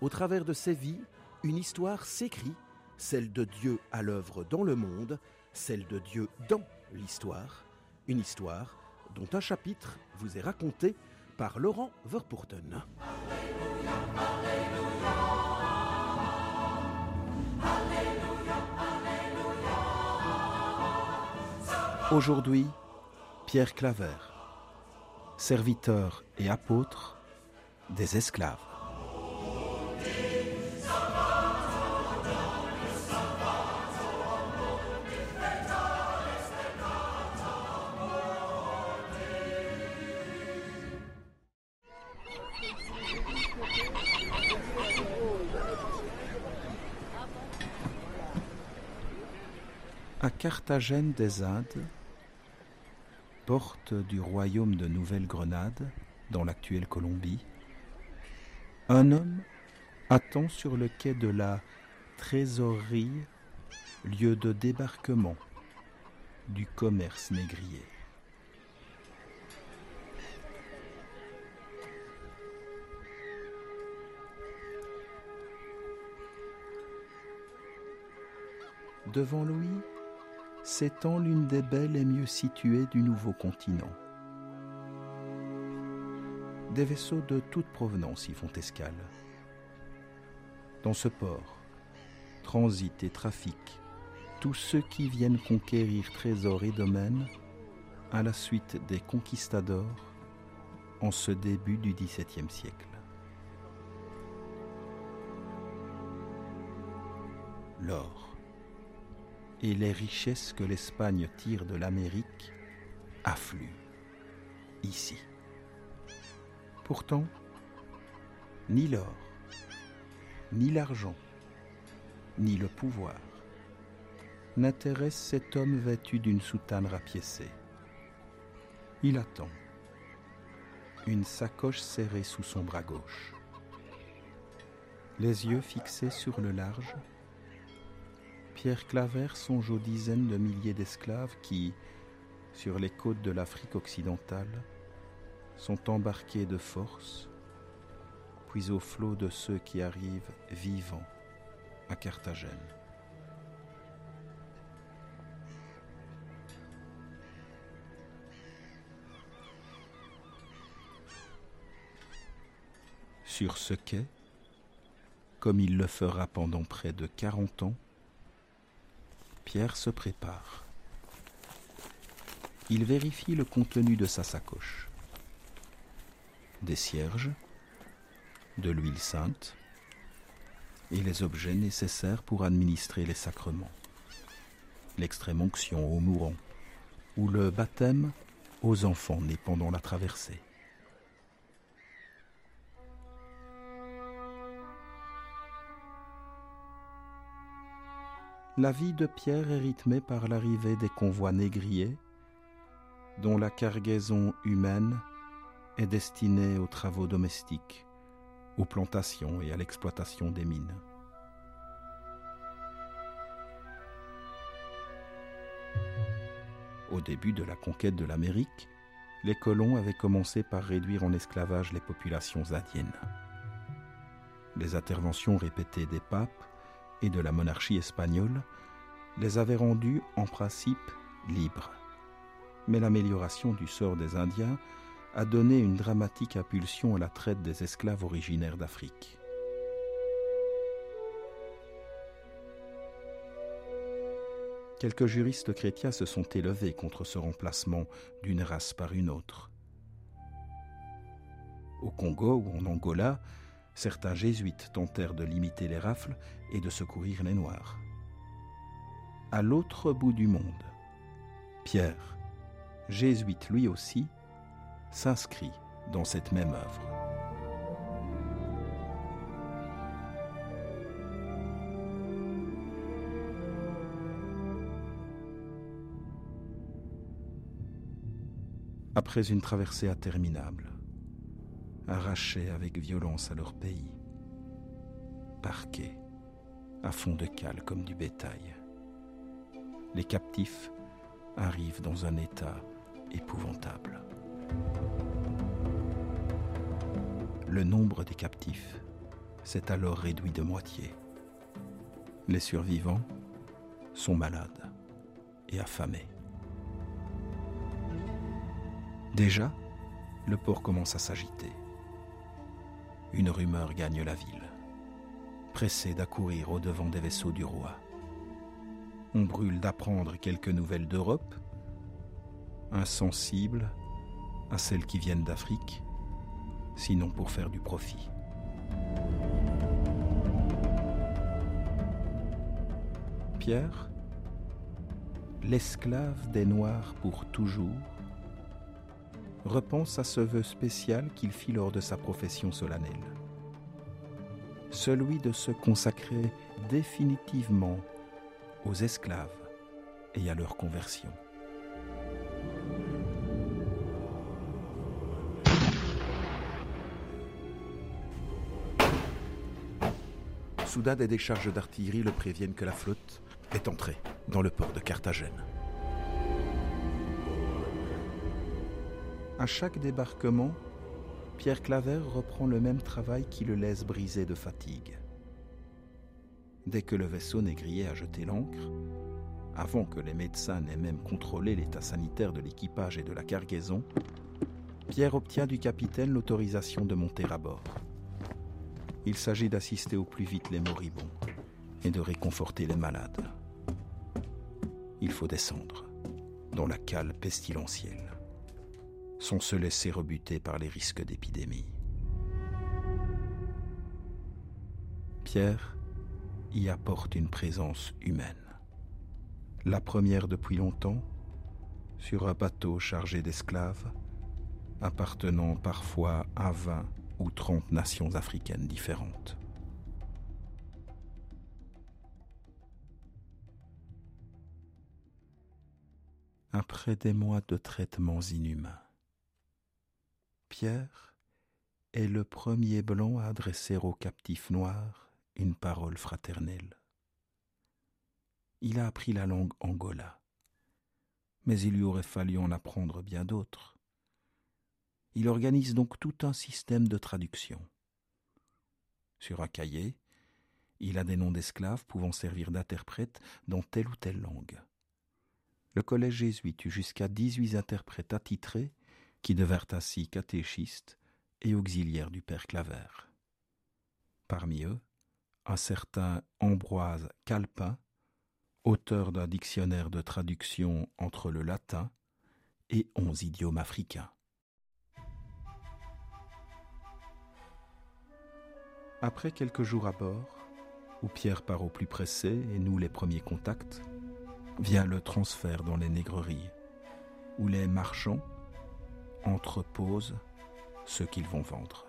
au travers de ces vies, une histoire s'écrit, celle de Dieu à l'œuvre dans le monde, celle de Dieu dans l'histoire, une histoire dont un chapitre vous est raconté par Laurent Verpoorten. Aujourd'hui, Pierre Claver, serviteur et apôtre des esclaves. À Carthagène des Indes, porte du royaume de Nouvelle-Grenade, dans l'actuelle Colombie, un homme attend sur le quai de la trésorerie, lieu de débarquement du commerce négrier. Devant lui, s'étend l'une des belles et mieux situées du nouveau continent. Des vaisseaux de toute provenance y font escale. Dans ce port, transit et trafiquent tous ceux qui viennent conquérir trésors et domaines à la suite des conquistadors en ce début du XVIIe siècle. L'or et les richesses que l'Espagne tire de l'Amérique affluent ici. Pourtant, ni l'or, ni l'argent, ni le pouvoir n'intéressent cet homme vêtu d'une soutane rapiécée. Il attend, une sacoche serrée sous son bras gauche, les yeux fixés sur le large Pierre Claver songe aux dizaines de milliers d'esclaves qui, sur les côtes de l'Afrique occidentale, sont embarqués de force, puis au flot de ceux qui arrivent vivants à Carthagène. Sur ce quai, comme il le fera pendant près de quarante ans, Pierre se prépare. Il vérifie le contenu de sa sacoche. Des cierges, de l'huile sainte et les objets nécessaires pour administrer les sacrements. L'extrême onction aux mourants ou le baptême aux enfants nés pendant la traversée. La vie de Pierre est rythmée par l'arrivée des convois négriers, dont la cargaison humaine est destinée aux travaux domestiques, aux plantations et à l'exploitation des mines. Au début de la conquête de l'Amérique, les colons avaient commencé par réduire en esclavage les populations indiennes. Les interventions répétées des papes et de la monarchie espagnole les avait rendus en principe libres. Mais l'amélioration du sort des Indiens a donné une dramatique impulsion à la traite des esclaves originaires d'Afrique. Quelques juristes chrétiens se sont élevés contre ce remplacement d'une race par une autre. Au Congo ou en Angola, certains jésuites tentèrent de limiter les rafles et de secourir les Noirs. À l'autre bout du monde, Pierre, jésuite lui aussi, s'inscrit dans cette même œuvre. Après une traversée interminable, arrachés avec violence à leur pays, parqués, à fond de cale comme du bétail. Les captifs arrivent dans un état épouvantable. Le nombre des captifs s'est alors réduit de moitié. Les survivants sont malades et affamés. Déjà, le port commence à s'agiter. Une rumeur gagne la ville, pressée d'accourir au-devant des vaisseaux du roi. On brûle d'apprendre quelques nouvelles d'Europe, insensibles à celles qui viennent d'Afrique, sinon pour faire du profit. Pierre, l'esclave des Noirs pour toujours, repense à ce vœu spécial qu'il fit lors de sa profession solennelle. Celui de se consacrer définitivement aux esclaves et à leur conversion. Soudain, des décharges d'artillerie le préviennent que la flotte est entrée dans le port de Carthagène. À chaque débarquement, Pierre Claver reprend le même travail qui le laisse brisé de fatigue. Dès que le vaisseau négrier a jeté l'ancre, avant que les médecins n'aient même contrôlé l'état sanitaire de l'équipage et de la cargaison, Pierre obtient du capitaine l'autorisation de monter à bord. Il s'agit d'assister au plus vite les moribonds et de réconforter les malades. Il faut descendre dans la cale pestilentielle sans se laisser rebuter par les risques d'épidémie. Pierre y apporte une présence humaine. La première depuis longtemps, sur un bateau chargé d'esclaves, appartenant parfois à 20 ou 30 nations africaines différentes. Après des mois de traitements inhumains, Pierre est le premier blanc à adresser aux captifs noirs une parole fraternelle. Il a appris la langue angola, mais il lui aurait fallu en apprendre bien d'autres. Il organise donc tout un système de traduction. Sur un cahier, il a des noms d'esclaves pouvant servir d'interprètes dans telle ou telle langue. Le collège jésuite eut jusqu'à dix-huit interprètes attitrés qui devinrent ainsi catéchistes et auxiliaires du père Claver. Parmi eux, un certain Ambroise Calpin, auteur d'un dictionnaire de traduction entre le latin et onze idiomes africains. Après quelques jours à bord, où Pierre part au plus pressé et nous les premiers contacts, vient le transfert dans les négreries, où les marchands, entreposent ce qu'ils vont vendre.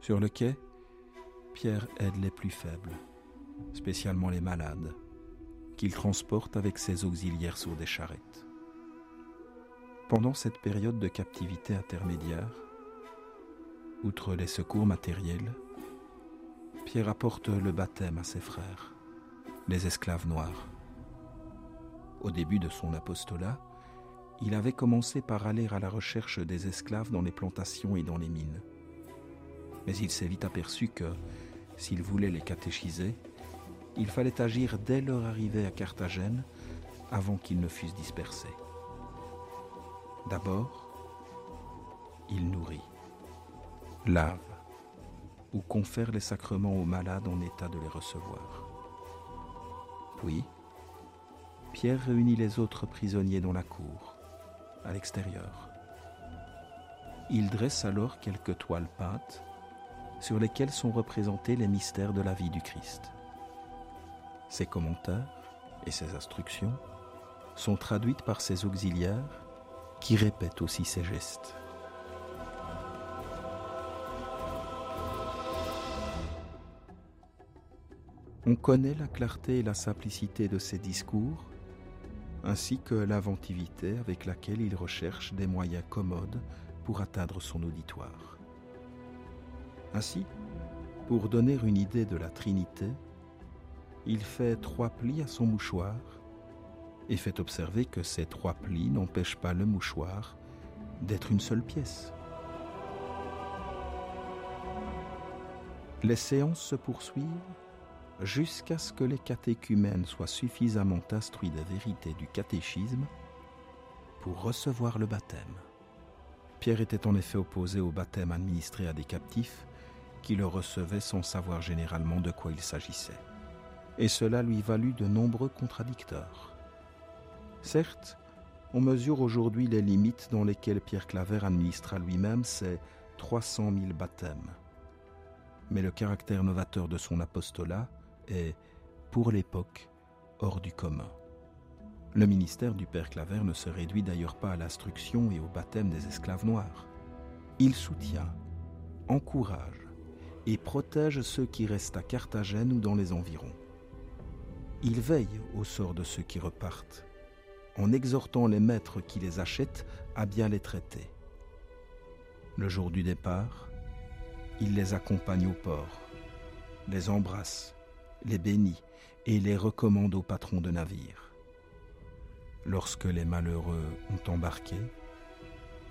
Sur le quai, Pierre aide les plus faibles, spécialement les malades, qu'il transporte avec ses auxiliaires sur des charrettes. Pendant cette période de captivité intermédiaire, outre les secours matériels, Pierre apporte le baptême à ses frères, les esclaves noirs. Au début de son apostolat, il avait commencé par aller à la recherche des esclaves dans les plantations et dans les mines. Mais il s'est vite aperçu que, s'il voulait les catéchiser, il fallait agir dès leur arrivée à Carthagène avant qu'ils ne fussent dispersés. D'abord, il nourrit, lave ou confère les sacrements aux malades en état de les recevoir. Puis, Pierre réunit les autres prisonniers dans la cour à l'extérieur. Il dresse alors quelques toiles peintes sur lesquelles sont représentés les mystères de la vie du Christ. Ses commentaires et ses instructions sont traduites par ses auxiliaires qui répètent aussi ses gestes. On connaît la clarté et la simplicité de ses discours ainsi que l'inventivité avec laquelle il recherche des moyens commodes pour atteindre son auditoire. Ainsi, pour donner une idée de la Trinité, il fait trois plis à son mouchoir et fait observer que ces trois plis n'empêchent pas le mouchoir d'être une seule pièce. Les séances se poursuivent jusqu'à ce que les catéchumènes soient suffisamment instruits des vérités du catéchisme pour recevoir le baptême. Pierre était en effet opposé au baptême administré à des captifs qui le recevaient sans savoir généralement de quoi il s'agissait. Et cela lui valut de nombreux contradicteurs. Certes, on mesure aujourd'hui les limites dans lesquelles Pierre Claver administra lui-même ses 300 000 baptêmes. Mais le caractère novateur de son apostolat est, pour l'époque, hors du commun. Le ministère du Père Claver ne se réduit d'ailleurs pas à l'instruction et au baptême des esclaves noirs. Il soutient, encourage et protège ceux qui restent à Carthagène ou dans les environs. Il veille au sort de ceux qui repartent en exhortant les maîtres qui les achètent à bien les traiter. Le jour du départ, il les accompagne au port, les embrasse, les bénit et les recommande au patron de navire. Lorsque les malheureux ont embarqué,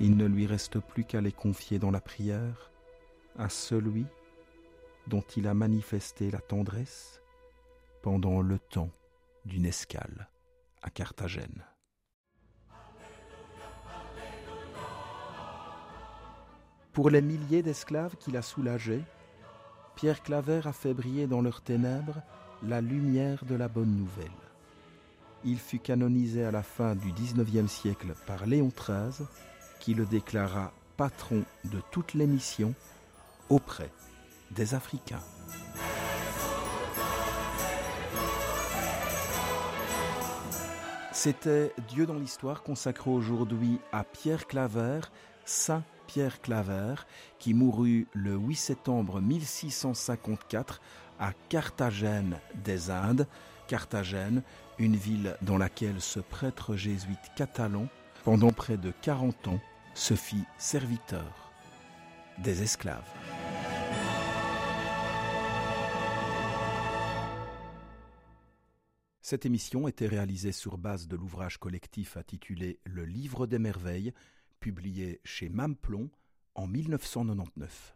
il ne lui reste plus qu'à les confier dans la prière à celui dont il a manifesté la tendresse pendant le temps d'une escale à Carthagène. Pour les milliers d'esclaves qu'il a soulagés, Pierre Claver a fait briller dans leurs ténèbres la lumière de la bonne nouvelle. Il fut canonisé à la fin du XIXe siècle par Léon XIII, qui le déclara patron de toutes les missions auprès des Africains. C'était Dieu dans l'histoire consacré aujourd'hui à Pierre Claver, saint Pierre Claver, qui mourut le 8 septembre 1654 à Carthagène des Indes. Carthagène, une ville dans laquelle ce prêtre jésuite catalan, pendant près de 40 ans, se fit serviteur des esclaves. Cette émission était réalisée sur base de l'ouvrage collectif intitulé Le Livre des Merveilles publié chez Mamplon en 1999.